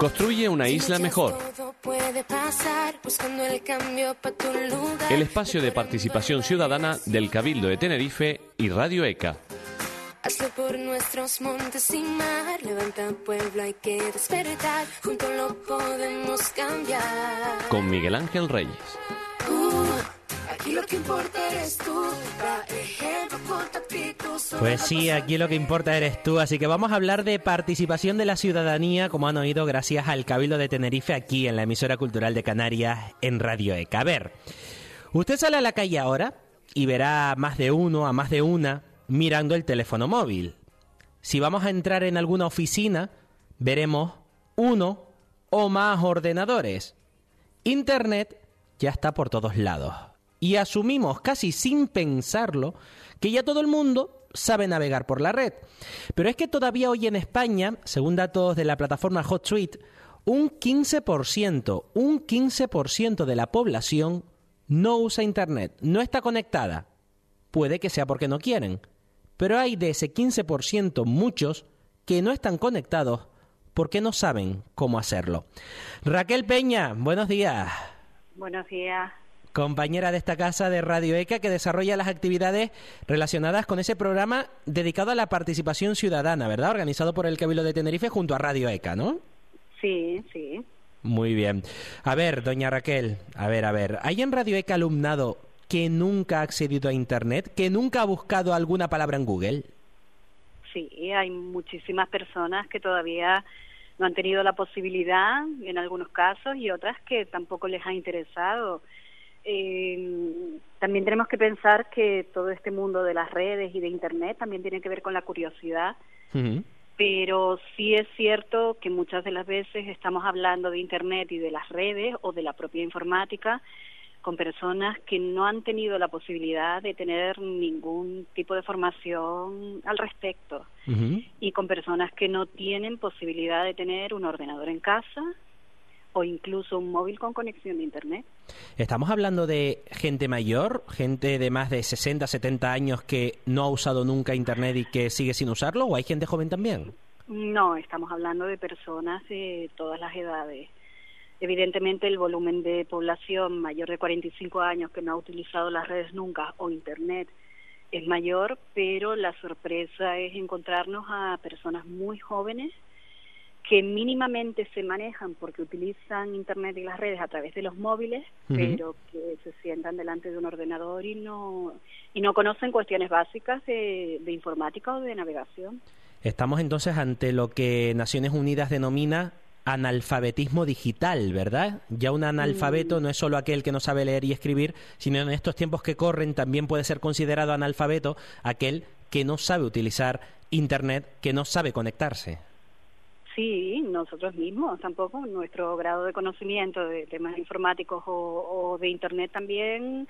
Construye una isla mejor. El espacio de participación ciudadana del Cabildo de Tenerife y Radio ECA. Hazlo por nuestros montes y mar. Levanta pueblo, hay que despertar. Juntos lo podemos cambiar. Con Miguel Ángel Reyes. Pues sí, aquí lo que importa eres tú, así que vamos a hablar de participación de la ciudadanía, como han oído, gracias al Cabildo de Tenerife aquí en la emisora cultural de Canarias en Radio ECA. A ver, usted sale a la calle ahora y verá más de uno, a más de una, mirando el teléfono móvil. Si vamos a entrar en alguna oficina, veremos uno o más ordenadores. Internet ya está por todos lados y asumimos casi sin pensarlo que ya todo el mundo sabe navegar por la red. Pero es que todavía hoy en España, según datos de la plataforma HotSuite, un 15%, un 15% de la población no usa Internet, no está conectada. Puede que sea porque no quieren, pero hay de ese 15% muchos que no están conectados porque no saben cómo hacerlo. Raquel Peña, buenos días. Buenos días compañera de esta casa de Radio ECA, que desarrolla las actividades relacionadas con ese programa dedicado a la participación ciudadana, ¿verdad? Organizado por el Cabildo de Tenerife junto a Radio ECA, ¿no? Sí, sí. Muy bien. A ver, doña Raquel, a ver, a ver, ¿hay en Radio ECA alumnado que nunca ha accedido a Internet, que nunca ha buscado alguna palabra en Google? Sí, hay muchísimas personas que todavía no han tenido la posibilidad en algunos casos y otras que tampoco les ha interesado eh, también tenemos que pensar que todo este mundo de las redes y de Internet también tiene que ver con la curiosidad, pero sí es cierto que muchas de las veces estamos hablando de Internet y de las redes o de la propia informática con personas que no han tenido la posibilidad de tener ningún tipo de formación al respecto y con personas que no tienen posibilidad de tener un ordenador en casa o incluso un móvil con conexión de Internet. ¿Estamos hablando de gente mayor, gente de más de 60, 70 años que no ha usado nunca Internet y que sigue sin usarlo o hay gente joven también? No, estamos hablando de personas de todas las edades. Evidentemente el volumen de población mayor de 45 años que no ha utilizado las redes nunca o Internet es mayor, pero la sorpresa es encontrarnos a personas muy jóvenes que mínimamente se manejan porque utilizan Internet y las redes a través de los móviles, pero que se sientan delante de un ordenador y no, y no conocen cuestiones básicas de, informática o de navegación. Estamos entonces ante lo que Naciones Unidas denomina analfabetismo digital, ¿verdad? Ya un analfabeto mm. no es solo aquel que no sabe leer y escribir, sino en estos tiempos que corren también puede ser considerado analfabeto aquel que no sabe utilizar Internet, que no sabe conectarse. Sí, nosotros mismos tampoco. Nuestro grado de conocimiento de temas informáticos o, de Internet también,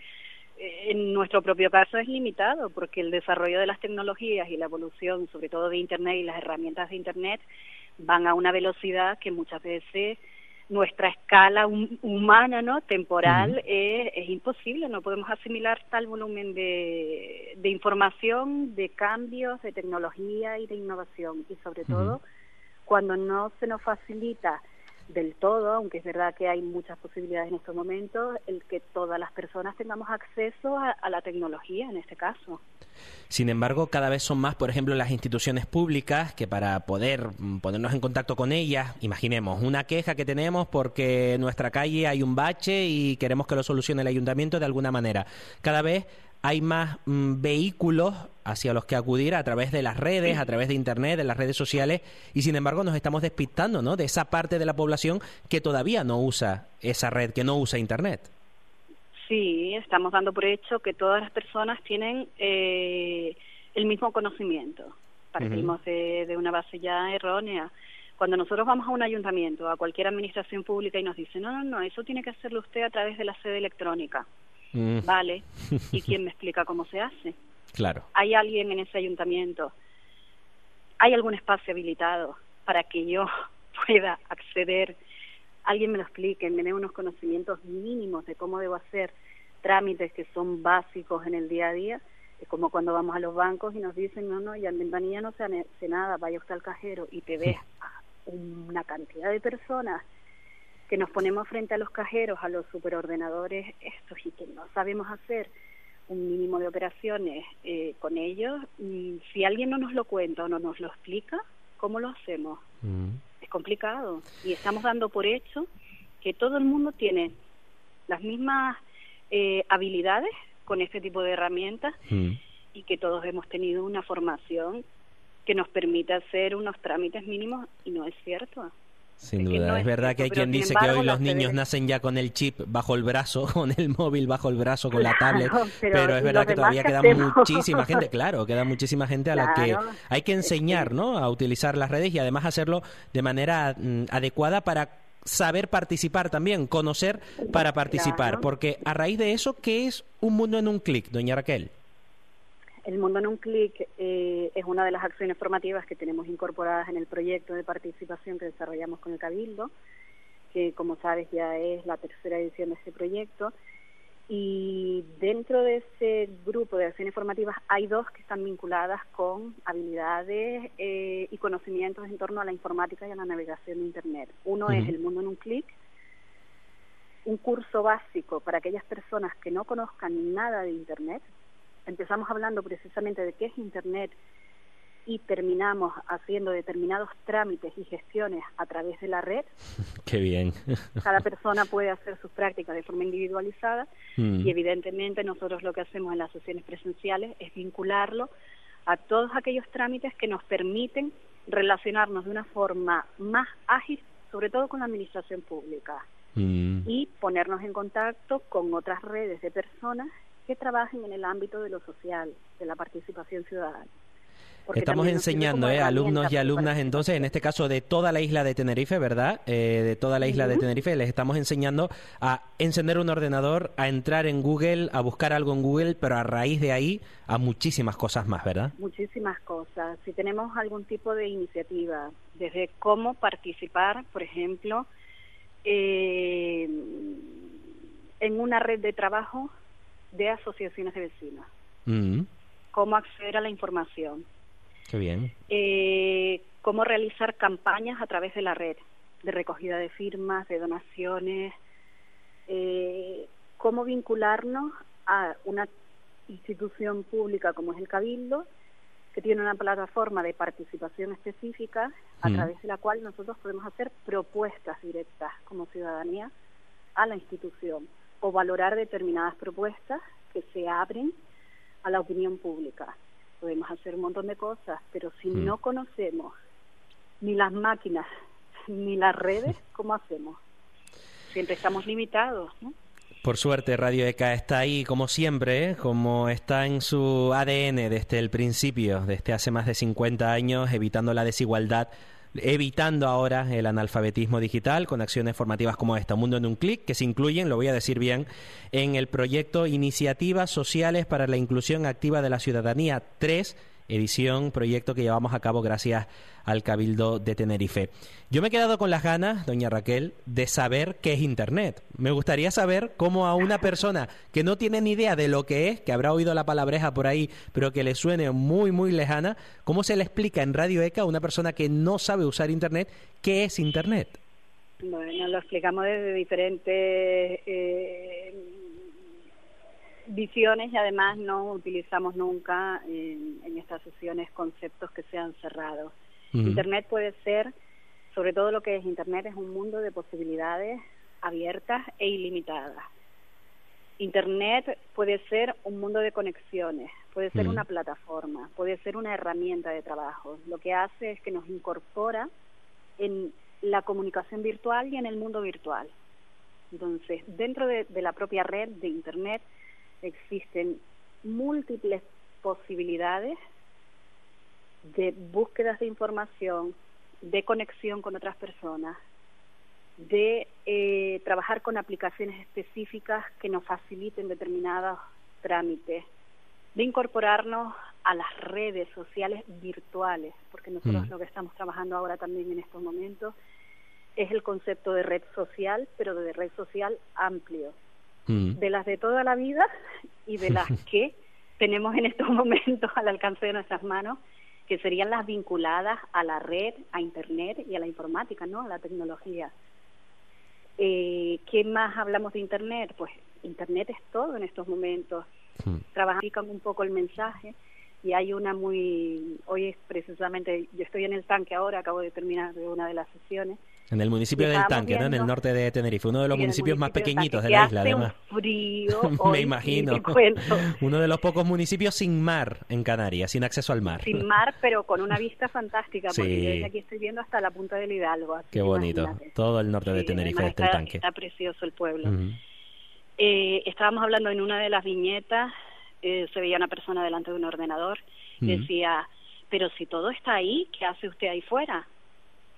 eh, en nuestro propio caso, es limitado, porque el desarrollo de las tecnologías y la evolución, sobre todo de Internet y las herramientas de Internet, van a una velocidad que muchas veces nuestra escala humana, ¿no? Temporal es, imposible. No podemos asimilar tal volumen de, de información, de cambios, de tecnología y de innovación, y sobre todo cuando no se nos facilita del todo, aunque es verdad que hay muchas posibilidades en estos momentos, el que todas las personas tengamos acceso a, la tecnología en este caso. Sin embargo, cada vez son más, por ejemplo, las instituciones públicas que para poder mm, ponernos en contacto con ellas, imaginemos una queja que tenemos porque en nuestra calle hay un bache y queremos que lo solucione el ayuntamiento de alguna manera. Cada vez hay más mm, vehículos hacia los que acudir a través de las redes, a través de Internet, de las redes sociales, y sin embargo nos estamos despistando ¿no? de esa parte de la población que todavía no usa esa red, que no usa Internet. Sí, estamos dando por hecho que todas las personas tienen eh, el mismo conocimiento. Partimos de, de una base ya errónea. Cuando nosotros vamos a un ayuntamiento, a cualquier administración pública y nos dicen, no, no, no, eso tiene que hacerlo usted a través de la sede electrónica. Mm. Vale. ¿Y quién me explica cómo se hace? Claro. ¿Hay alguien en ese ayuntamiento? ¿Hay algún espacio habilitado para que yo pueda acceder? Alguien me lo explique, me dé unos conocimientos mínimos de cómo debo hacer trámites que son básicos en el día a día. Es como cuando vamos a los bancos y nos dicen, no, no, ya en ventanilla no se hace nada, vaya usted al cajero y te ves una cantidad de personas que nos ponemos frente a los cajeros, a los superordenadores estos y que no sabemos hacer un mínimo de operaciones eh, con ellos, y si alguien no nos lo cuenta o no nos lo explica, ¿cómo lo hacemos? Mm. Es complicado y estamos dando por hecho que todo el mundo tiene las mismas eh, habilidades con este tipo de herramientas mm. y que todos hemos tenido una formación que nos permite hacer unos trámites mínimos y no es cierto. Sin duda, es, verdad que hay quien dice que hoy los niños nacen ya con el chip bajo el brazo, con el móvil bajo el brazo, con la tablet, pero, es verdad que todavía queda muchísima gente, claro, queda muchísima gente a la que hay que enseñar, ¿no? A utilizar las redes y además hacerlo de manera mm, adecuada para saber participar también, conocer para participar, porque a raíz de eso, ¿qué es un mundo en un clic, doña Raquel? El Mundo en un Clic eh, es una de las acciones formativas que tenemos incorporadas en el proyecto de participación que desarrollamos con el Cabildo, que como sabes ya es la tercera edición de este proyecto. Y dentro de ese grupo de acciones formativas hay dos que están vinculadas con habilidades eh, y conocimientos en torno a la informática y a la navegación de Internet. Uno es El Mundo en un Clic, un curso básico para aquellas personas que no conozcan nada de Internet, empezamos hablando precisamente de qué es Internet y terminamos haciendo determinados trámites y gestiones a través de la red. Qué bien. Cada persona puede hacer sus prácticas de forma individualizada mm. y evidentemente nosotros lo que hacemos en las sesiones presenciales es vincularlo a todos aquellos trámites que nos permiten relacionarnos de una forma más ágil, sobre todo con la administración pública, mm. y ponernos en contacto con otras redes de personas que trabajen en el ámbito de lo social, de la participación ciudadana. Estamos enseñando eh, alumnos y alumnas, entonces, en este caso de toda la isla de Tenerife, ¿verdad? Eh, de toda la isla de Tenerife, les estamos enseñando a encender un ordenador, a entrar en Google, a buscar algo en Google, pero a raíz de ahí a muchísimas cosas más, ¿verdad? Muchísimas cosas. Si tenemos algún tipo de iniciativa, desde cómo participar, por ejemplo, eh, en una red de trabajo de asociaciones de vecinos. Mm. Cómo acceder a la información. Qué bien. Eh, cómo realizar campañas a través de la red, de recogida de firmas, de donaciones. Eh, cómo vincularnos a una institución pública como es el Cabildo, que tiene una plataforma de participación específica a mm. través de la cual nosotros podemos hacer propuestas directas como ciudadanía a la institución o valorar determinadas propuestas que se abren a la opinión pública. Podemos hacer un montón de cosas, pero si mm. no conocemos ni las máquinas ni las redes, ¿cómo hacemos? Siempre estamos limitados, ¿no? Por suerte, Radio ECA está ahí como siempre, ¿eh? como está en su ADN desde el principio, desde hace más de 50 años, evitando la desigualdad evitando ahora el analfabetismo digital con acciones formativas como esta, Mundo en un clic, que se incluyen, lo voy a decir bien, en el proyecto Iniciativas Sociales para la Inclusión Activa de la Ciudadanía 3 edición, proyecto que llevamos a cabo gracias al Cabildo de Tenerife. Yo me he quedado con las ganas, doña Raquel, de saber qué es Internet. Me gustaría saber cómo a una persona que no tiene ni idea de lo que es, que habrá oído la palabreja por ahí, pero que le suene muy, muy lejana, cómo se le explica en Radio ECA a una persona que no sabe usar Internet qué es Internet. Bueno, lo explicamos desde diferentes eh, visiones y además no utilizamos nunca en, estas sesiones conceptos que sean cerrados. Internet puede ser, sobre todo lo que es Internet, es un mundo de posibilidades abiertas e ilimitadas. Internet puede ser un mundo de conexiones, puede ser una plataforma, puede ser una herramienta de trabajo. Lo que hace es que nos incorpora en la comunicación virtual y en el mundo virtual. Entonces, dentro de la propia red de Internet, existen múltiples posibilidades de búsquedas de información, de conexión con otras personas, de eh, trabajar con aplicaciones específicas que nos faciliten determinados trámites, de incorporarnos a las redes sociales virtuales, porque nosotros mm. lo que estamos trabajando ahora también en estos momentos es el concepto de red social, pero de red social amplio, Mm. de las de toda la vida y de las que tenemos en estos momentos al alcance de nuestras manos, que serían las vinculadas a la red, a Internet y a la informática, ¿no? A la tecnología. Eh, ¿Qué más hablamos de Internet? Pues Internet es todo en estos momentos. Hmm. Trabajan un poco el mensaje y hay una muy hoy es precisamente yo estoy en el tanque ahora acabo de terminar de una de las sesiones en el municipio del Tanque, ¿no? En el norte de Tenerife, uno de los municipios más pequeñitos de la isla, además. frío. Me imagino. uno de los pocos municipios sin mar en Canarias, sin acceso al mar. Sin mar, pero con una vista fantástica, porque desde aquí estoy viendo hasta la punta del Hidalgo. Qué bonito. Todo el norte de Tenerife, desde el Tanque. Está precioso el pueblo. eh, estábamos hablando en una de las viñetas eh, se veía una persona delante de un ordenador, decía, pero si todo está ahí, ¿qué hace usted ahí fuera?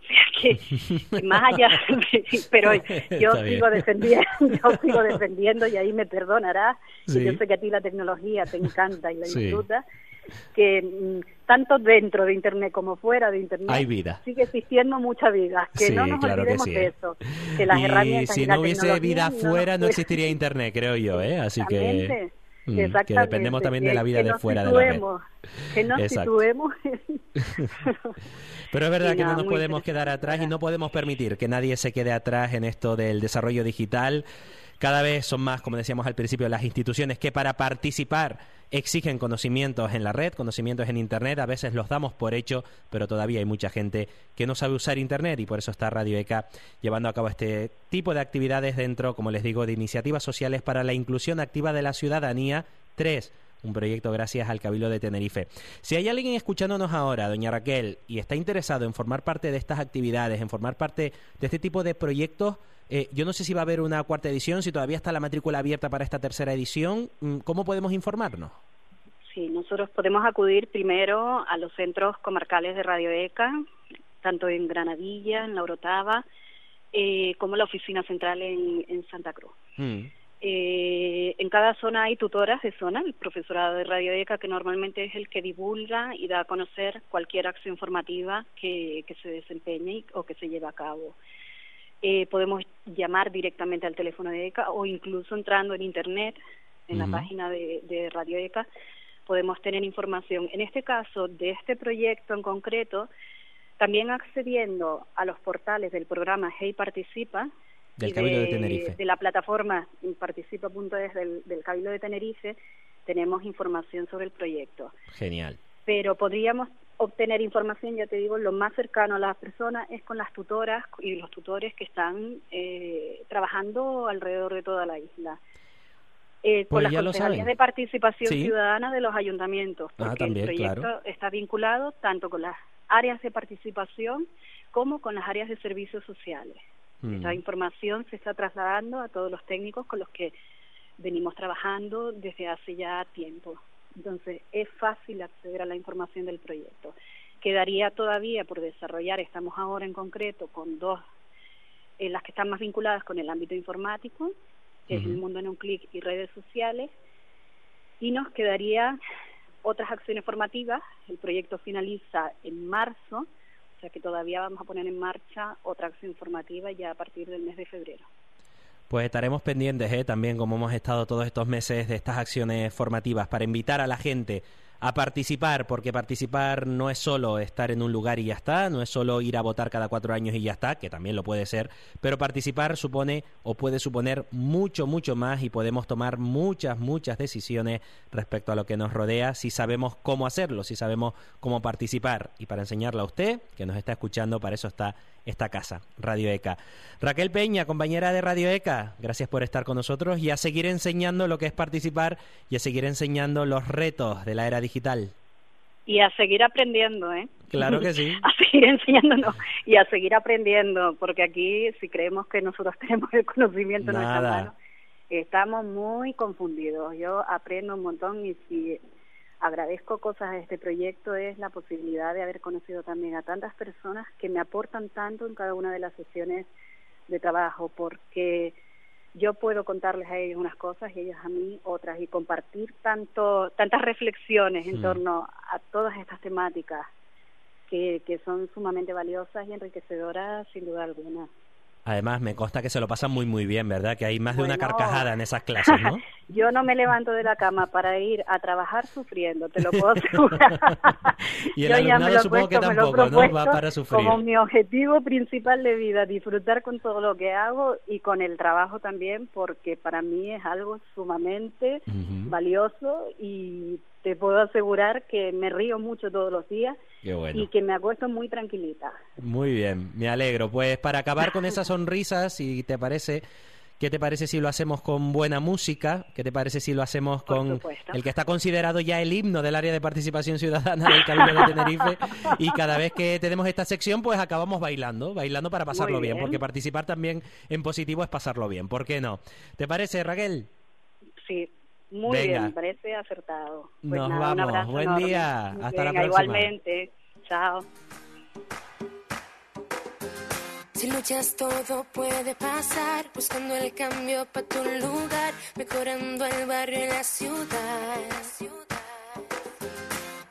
O sea que más allá, pero yo sigo defendiendo, yo sigo defendiendo y ahí me perdonarás, yo sé que a ti la tecnología te encanta y la disfrutas, que mm, tanto dentro de internet como fuera de internet hay vida. sigue existiendo mucha vida que no nos olvidemos de eso que las herramientas si no hubiese vida fuera no, existiría internet creo yo eh así que Mm, que dependemos también de la vida de fuera de la red. Que nos situemos. Pero es verdad que no nos podemos quedar atrás y no podemos permitir que nadie se quede atrás en esto del desarrollo digital. Cada vez son más, como decíamos al principio, las instituciones que para participar exigen conocimientos en la red, conocimientos en Internet. A veces los damos por hecho, pero todavía hay mucha gente que no sabe usar Internet y por eso está Radio ECA llevando a cabo este tipo de actividades dentro, como les digo, de iniciativas sociales para la inclusión activa de la ciudadanía. Tres, un proyecto gracias al Cabildo de Tenerife. Si hay alguien escuchándonos ahora, doña Raquel, y está interesado en formar parte de estas actividades, en formar parte de este tipo de proyectos, eh, yo no sé si va a haber una cuarta edición, si todavía está la matrícula abierta para esta tercera edición. Mm, ¿Cómo podemos informarnos? Sí, nosotros podemos acudir primero a los centros comarcales de Radio ECA, tanto en Granadilla, en La Orotava, eh, como la oficina central en, Santa Cruz. Mm. Eh, en cada zona hay tutoras de zona, el profesorado de Radio ECA, que normalmente es el que divulga y da a conocer cualquier acción formativa que, se desempeñe o que se lleve a cabo. Eh, podemos llamar directamente al teléfono de ECA o incluso entrando en Internet, en la página de, Radio ECA, podemos tener información. En este caso, de este proyecto en concreto, también accediendo a los portales del programa Hey Participa, del Cabildo de, Tenerife. De la plataforma participa.es del, del Cabildo de Tenerife, tenemos información sobre el proyecto. Genial. Pero podríamos obtener información, ya te digo, lo más cercano a las personas es con las tutoras y los tutores que están eh, trabajando alrededor de toda la isla. Eh, con pues las concejalías de participación ciudadana de los ayuntamientos, ah, porque el proyecto está vinculado tanto con las áreas de participación como con las áreas de servicios sociales. Mm. Esta información se está trasladando a todos los técnicos con los que venimos trabajando desde hace ya tiempo. Entonces, es fácil acceder a la información del proyecto. Quedaría todavía por desarrollar, estamos ahora en concreto con dos, en eh, las que están más vinculadas con el ámbito informático, que es el mundo en un clic y redes sociales, y nos quedaría otras acciones formativas. El proyecto finaliza en marzo, sea que todavía vamos a poner en marcha otra acción formativa ya a partir del mes de febrero. Pues estaremos pendientes, ¿eh? también como hemos estado todos estos meses de estas acciones formativas, para invitar a la gente a participar, porque participar no es solo estar en un lugar y ya está, no es solo ir a votar cada cuatro años y ya está, que también lo puede ser, pero participar supone o puede suponer mucho, mucho más y podemos tomar muchas, muchas decisiones respecto a lo que nos rodea si sabemos cómo hacerlo, si sabemos cómo participar. Y para enseñarlo a usted, que nos está escuchando, para eso está esta casa, Radio ECA. Raquel Peña, compañera de Radio ECA, gracias por estar con nosotros y a seguir enseñando lo que es participar y a seguir enseñando los retos de la era digital. Y a seguir aprendiendo, ¿eh? Claro que sí. a seguir enseñándonos y a seguir aprendiendo, porque aquí si creemos que nosotros tenemos el conocimiento en nuestra mano, estamos muy confundidos. Yo aprendo un montón y si agradezco cosas de este proyecto es la posibilidad de haber conocido también a tantas personas que me aportan tanto en cada una de las sesiones de trabajo, porque yo puedo contarles a ellos unas cosas y ellos a mí otras y compartir tanto tantas reflexiones en torno a todas estas temáticas que, que son sumamente valiosas y enriquecedoras sin duda alguna. Además, me consta que se lo pasan muy, muy bien, ¿verdad? Que hay más de una carcajada en esas clases, ¿no? Yo no me levanto de la cama para ir a trabajar sufriendo, te lo puedo asegurar. y el alumnado supongo que tampoco, ¿no? Va para sufrir. Como mi objetivo principal de vida, disfrutar con todo lo que hago y con el trabajo también, porque para mí es algo sumamente valioso y te puedo asegurar que me río mucho todos los días y que me acuesto muy tranquilita. Muy bien, me alegro. Pues para acabar con esas sonrisas, si te parece, ¿qué te parece si lo hacemos con buena música? ¿Qué te parece si lo hacemos con el que está considerado ya el himno del área de participación ciudadana del Cabildo de Tenerife? y cada vez que tenemos esta sección, pues acabamos bailando, bailando para pasarlo bien. porque participar también en positivo es pasarlo bien. ¿Por qué no? ¿Te parece, Raquel? Sí, muy bien, parece acertado. Pues Nos vamos. Buen día. Hasta la próxima. Igualmente. Chao. Si luchas todo puede pasar, buscando el cambio para tu lugar, mejorando el barrio y la ciudad.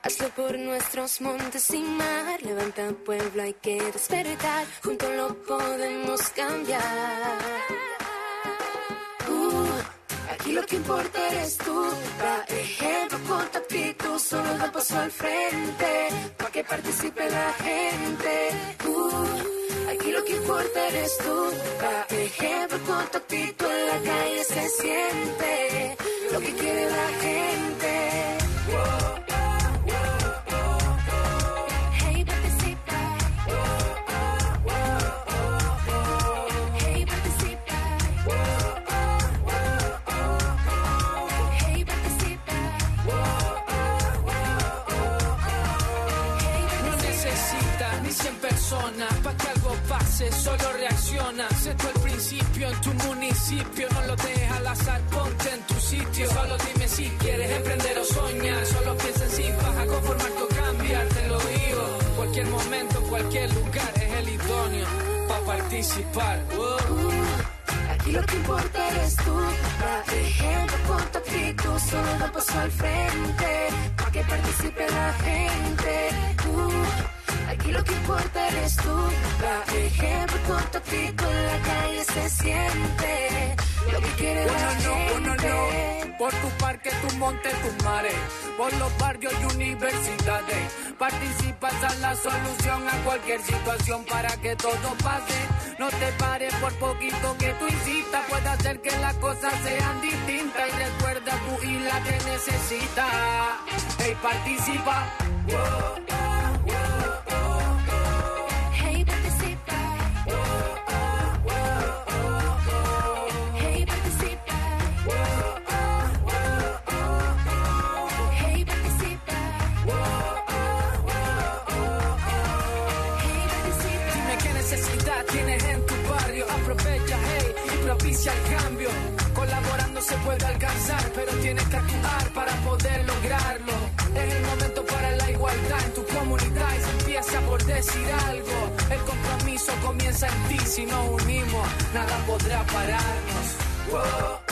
Hazlo por nuestros montes y mar, levanta pueblo, hay que despertar, juntos lo podemos cambiar. Aquí lo que importa eres tú. Da ejemplo con tu solo da paso al frente. para que participe la gente. Aquí lo que importa eres tú. Da ejemplo con tu en la calle se siente lo que quiere la gente. No lo dejes al azar, ponte en tu sitio. Solo dime si quieres emprender o soñar, solo piensa en si vas a conformarte o cambiar, te lo digo. Cualquier momento, cualquier lugar es el idóneo para participar. Aquí lo que importa eres tú, da ejemplo con tu actitud, solo da paso al frente, para que participe la gente. Uh. Aquí lo que importa eres tú. Da ejemplo con tu en la calle se siente. Lo que quiere. Por tu parque, tu monte, tu mares. Por los barrios y universidades. Participas en la solución a cualquier situación para que todo pase. No te pares por poquito que tú insistas. Puede hacer que las cosas sean distintas. Y recuerda, tu isla te necesita. Hey, participa. al puede alcanzar, pero tienes que actuar para poder lograrlo. Es el momento para la igualdad en tu comunidad y se empieza por decir algo. El compromiso comienza en ti, si nos unimos, nada podrá pararnos.